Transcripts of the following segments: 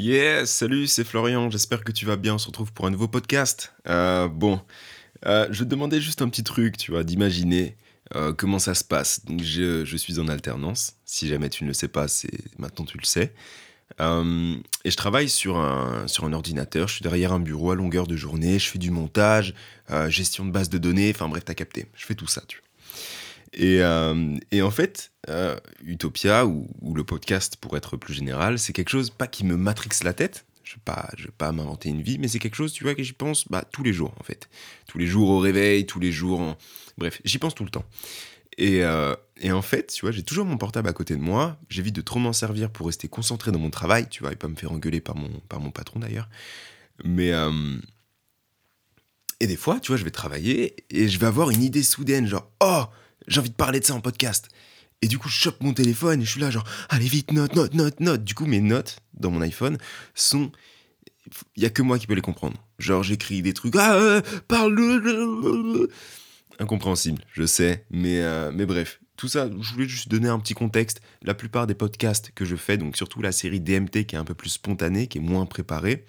Yes, salut, c'est Florian, j'espère que tu vas bien, on se retrouve pour un nouveau podcast. Euh, bon, euh, je te demandais juste un petit truc, tu vois, d'imaginer euh, comment ça se passe. Je, suis en alternance, si jamais tu ne le sais pas, c'est maintenant tu le sais. Et je travaille sur un, sur un ordinateur, je suis derrière un bureau à longueur de journée, je fais du montage, gestion de base de données, enfin bref, t'as capté, je fais tout ça, tu vois. Et, euh, et en fait, euh, Utopia, ou, le podcast pour être plus général, c'est quelque chose, pas qui me matrixe la tête, je ne vais pas, m'inventer une vie, mais c'est quelque chose, tu vois, que j'y pense bah, tous les jours, en fait. Tous les jours au réveil, tous les jours, en... bref, j'y pense tout le temps. Et, euh, et en fait, tu vois, j'ai toujours mon portable à côté de moi, j'évite de trop m'en servir pour rester concentré dans mon travail, tu vois, et pas me faire engueuler par mon, par mon patron d'ailleurs. Mais... et des fois, tu vois, je vais travailler et je vais avoir une idée soudaine, genre, oh, j'ai envie de parler de ça en podcast. Et du coup, je chope mon téléphone et je suis là, genre, allez vite, note, note, note, note. Du coup, mes notes dans mon iPhone sont. Il y a que moi qui peux les comprendre. Genre, j'écris des trucs, ah, euh, parle. Incompréhensible, je sais, mais, euh, mais bref. Tout ça, je voulais juste donner un petit contexte. La plupart des podcasts que je fais, donc surtout la série DMT qui est un peu plus spontanée, qui est moins préparée,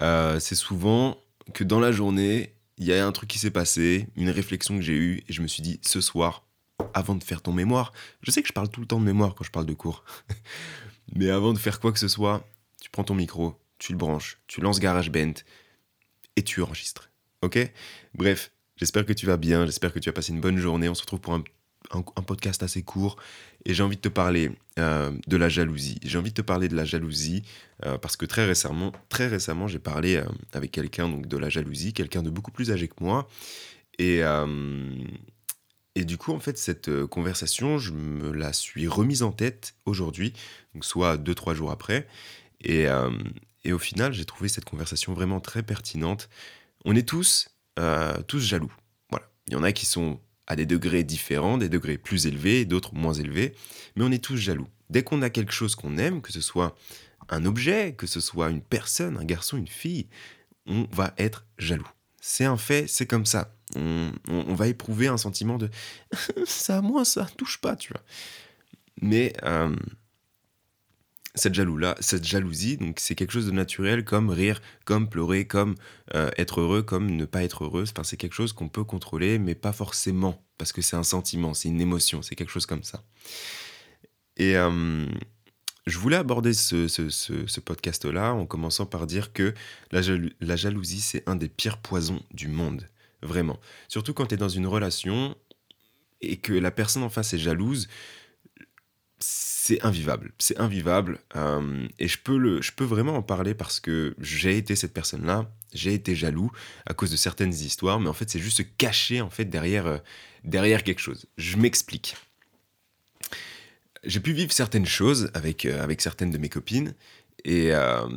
euh, c'est souvent que dans la journée, il y a un truc qui s'est passé, une réflexion que j'ai eue, et je me suis dit, ce soir, avant de faire ton mémoire, je sais que je parle tout le temps de mémoire quand je parle de cours, mais avant de faire quoi que ce soit, tu prends ton micro, tu le branches, tu lances GarageBand, et tu enregistres. Ok? Bref, j'espère que tu vas bien, j'espère que tu as passé une bonne journée, on se retrouve pour un, un- podcast assez court, et j'ai envie de te parler euh, de la jalousie. J'ai envie de te parler de la jalousie, euh, parce que très récemment, très récemment, j'ai parlé euh, avec quelqu'un donc de la jalousie, quelqu'un de beaucoup plus âgé que moi, et et du coup, en fait, cette conversation, je me la suis remise en tête aujourd'hui, soit deux trois jours après, et et au final, j'ai trouvé cette conversation vraiment très pertinente. On est tous tous jaloux. Voilà, il y en a qui sont à des degrés différents, des degrés plus élevés, d'autres moins élevés, mais on est tous jaloux. Dès qu'on a quelque chose qu'on aime, que ce soit un objet, que ce soit une personne, un garçon, une fille, on va être jaloux. C'est un fait, c'est comme ça. On, va éprouver un sentiment de ça moi, ça touche pas, tu vois. Mais euh, cette, -là, jalousie, donc c'est quelque chose de naturel, comme rire, comme pleurer, comme euh, être heureux, comme ne pas être heureux. Enfin, c'est quelque chose qu'on peut contrôler, mais pas forcément, parce que c'est un sentiment, c'est une émotion, c'est quelque chose comme ça. Et euh, je voulais aborder ce, podcast-là en commençant par dire que la, la jalousie, c'est un des pires poisons du monde. Vraiment. Surtout quand tu es dans une relation et que la personne en face est jalouse, c'est invivable. C'est invivable. euh, et je peux, le, je peux vraiment en parler parce que j'ai été cette personne-là. J'ai été jaloux à cause de certaines histoires, mais en fait, c'est juste se cacher en fait, derrière, euh, derrière quelque chose. Je m'explique. J'ai pu vivre certaines choses avec, euh, avec certaines de mes copines. Et,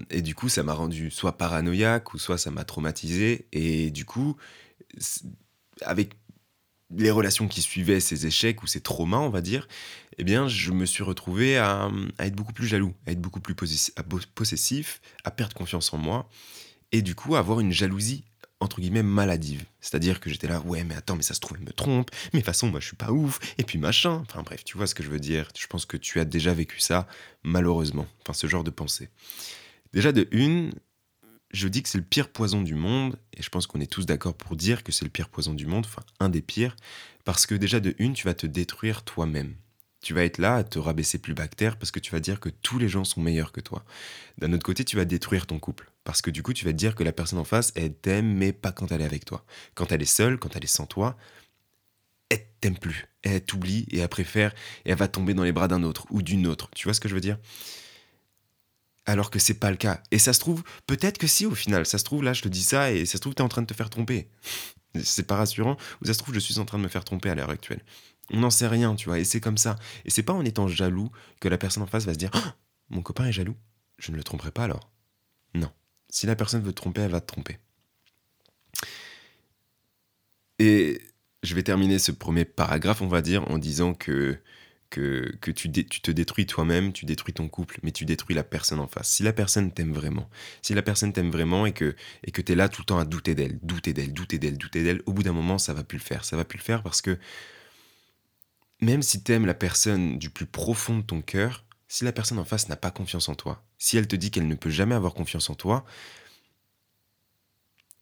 et du coup, ça m'a rendu soit paranoïaque ou soit ça m'a traumatisé. Et du coup, avec les relations qui suivaient ces échecs ou ces traumas, on va dire, eh bien, je me suis retrouvé à, être beaucoup plus jaloux, à être beaucoup plus possessif, à perdre confiance en moi, et du coup, à avoir une jalousie entre guillemets maladive. C'est-à-dire que j'étais là, ouais, mais attends, mais ça se trouve, elle me trompe, mais de toute façon, moi, je suis pas ouf, et puis machin. Enfin bref, tu vois ce que je veux dire. Je pense que tu as déjà vécu ça, malheureusement. Enfin, ce genre de pensée. Déjà, de une, je dis que c'est le pire poison du monde, et je pense qu'on est tous d'accord pour dire que c'est le pire poison du monde, enfin, un des pires, parce que déjà, de une, tu vas te détruire toi-même. Tu vas être là à te rabaisser plus terre parce que tu vas dire que tous les gens sont meilleurs que toi. D'un autre côté, tu vas détruire ton couple. Parce que du coup, tu vas te dire que la personne en face, elle t'aime, mais pas quand elle est avec toi. Quand elle est seule, quand elle est sans toi, elle t'aime plus. Elle t'oublie et elle préfère, et elle va tomber dans les bras d'un autre ou d'une autre. Tu vois ce que je veux dire? Alors que c'est pas le cas. Et ça se trouve, peut-être que si au final, ça se trouve, là je te dis ça et ça se trouve, t'es en train de te faire tromper. C'est pas rassurant, ou ça se trouve, je suis en train de me faire tromper à l'heure actuelle. On n'en sait rien, tu vois, et c'est comme ça. Et c'est pas en étant jaloux que la personne en face va se dire Ah, Mon copain est jaloux, je ne le tromperai pas alors. Non. Si la personne veut te tromper, elle va te tromper. Et je vais terminer ce premier paragraphe, on va dire, en disant que que, tu, tu te détruis toi-même, tu détruis ton couple, mais tu détruis la personne en face. Si la personne t'aime vraiment, si la personne t'aime vraiment et que et que t'es là tout le temps à douter d'elle, douter d'elle, douter d'elle, douter d'elle, au bout d'un moment, ça va plus le faire. Ça va plus le faire parce que même si t'aimes la personne du plus profond de ton cœur, si la personne en face n'a pas confiance en toi, si elle te dit qu'elle ne peut jamais avoir confiance en toi,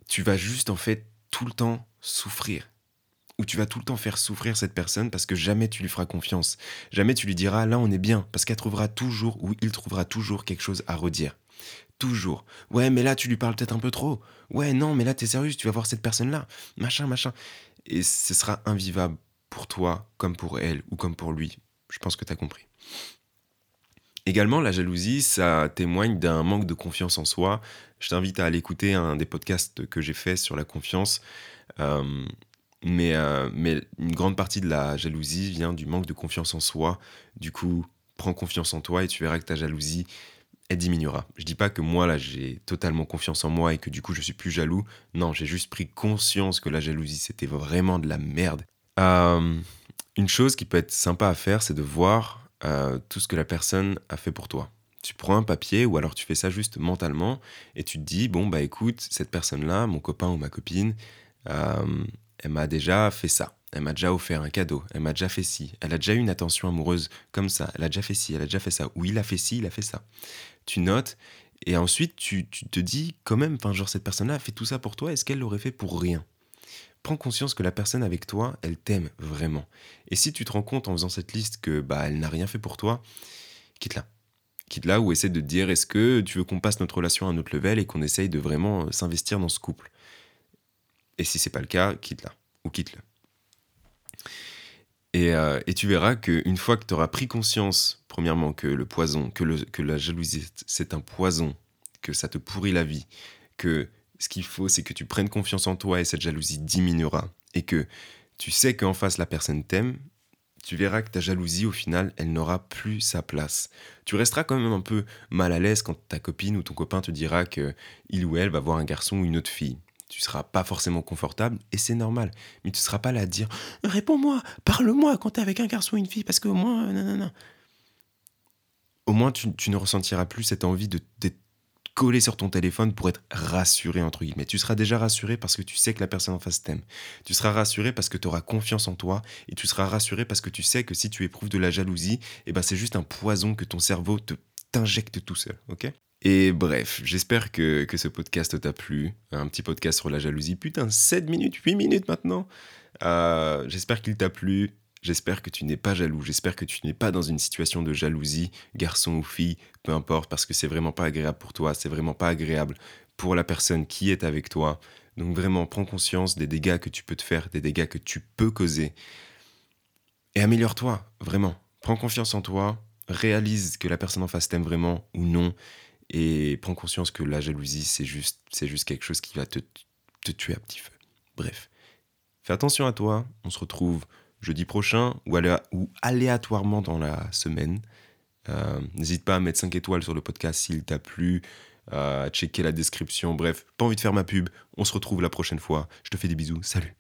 tu vas juste en fait tout le temps souffrir. Ou tu vas tout le temps faire souffrir cette personne parce que jamais tu lui feras confiance. Jamais tu lui diras là on est bien parce qu'elle trouvera toujours ou il trouvera toujours quelque chose à redire. Toujours. Ouais, mais là tu lui parles peut-être un peu trop. Ouais, non, mais là t'es sérieux, tu vas voir cette personne-là. Machin, machin. Et ce sera invivable pour toi comme pour elle ou comme pour lui. Je pense que tu as compris. Également, la jalousie, ça témoigne d'un manque de confiance en soi. Je t'invite à aller écouter un des podcasts que j'ai fait sur la confiance. Euh, mais, euh, mais une grande partie de la jalousie vient du manque de confiance en soi. Du coup, prends confiance en toi et tu verras que ta jalousie, elle diminuera. Je dis pas que moi, là, j'ai totalement confiance en moi et que du coup, je suis plus jaloux. Non, j'ai juste pris conscience que la jalousie, c'était vraiment de la merde. Euh, une chose qui peut être sympa à faire, c'est de voir euh, tout ce que la personne a fait pour toi. Tu prends un papier ou alors tu fais ça juste mentalement et tu te dis bon bah écoute cette personne là mon copain ou ma copine elle m'a déjà fait ça. Elle m'a déjà offert un cadeau. Elle m'a déjà fait ci. Elle a déjà eu une attention amoureuse comme ça. Elle a déjà fait ci. Elle a déjà fait ça. Ou il a fait ci il a fait ça. Tu notes et ensuite tu, te dis quand même enfin genre cette personne là a fait tout ça pour toi. Est-ce qu'elle l'aurait fait pour rien? Prends conscience que la personne avec toi, elle t'aime vraiment. Et si tu te rends compte en faisant cette liste que bah elle n'a rien fait pour toi, quitte-la. Quitte-la ou essaie de te dire est-ce que tu veux qu'on passe notre relation à un autre level et qu'on essaye de vraiment euh, s'investir dans ce couple? Et si c'est pas le cas, quitte-la ou quitte-le. Et, euh, et, tu verras qu'une fois que tu auras pris conscience, premièrement, que le poison, que, le, que la jalousie, c'est un poison, que ça te pourrit la vie, que ce qu'il faut, c'est que tu prennes confiance en toi et cette jalousie diminuera. Et que tu sais qu'en face, la personne t'aime, tu verras que ta jalousie, au final, elle n'aura plus sa place. Tu resteras quand même un peu mal à l'aise quand ta copine ou ton copain te dira que il ou elle va voir un garçon ou une autre fille. Tu seras pas forcément confortable et c'est normal. Mais tu seras pas là à dire Réponds-moi, parle-moi quand t'es avec un garçon ou une fille parce que au moins, non, non. Au moins, tu, ne ressentiras plus cette envie de, d'être coller sur ton téléphone pour être rassuré, entre guillemets. Tu seras déjà rassuré parce que tu sais que la personne en face t'aime. Tu seras rassuré parce que tu auras confiance en toi et tu seras rassuré parce que tu sais que si tu éprouves de la jalousie, eh ben c'est juste un poison que ton cerveau te t'injecte tout seul, ok? Et bref, j'espère que, ce podcast t'a plu. Un petit podcast sur la jalousie. Putain, 7 minutes, 8 minutes maintenant. Euh, j'espère qu'il t'a plu. J'espère que tu n'es pas jaloux, j'espère que tu n'es pas dans une situation de jalousie, garçon ou fille, peu importe, parce que c'est vraiment pas agréable pour toi, c'est vraiment pas agréable pour la personne qui est avec toi. Donc vraiment, prends conscience des dégâts que tu peux te faire, des dégâts que tu peux causer. Et améliore-toi, vraiment. Prends confiance en toi, réalise que la personne en face t'aime vraiment ou non, et prends conscience que la jalousie, c'est juste, c'est juste quelque chose qui va te, te tuer à petit feu. Bref, fais attention à toi, on se retrouve jeudi prochain ou, aléatoirement dans la semaine. Euh, n'hésite pas à mettre 5 étoiles sur le podcast s'il t'a plu, à checker la description. Bref, pas envie de faire ma pub. On se retrouve la prochaine fois. Je te fais des bisous. Salut.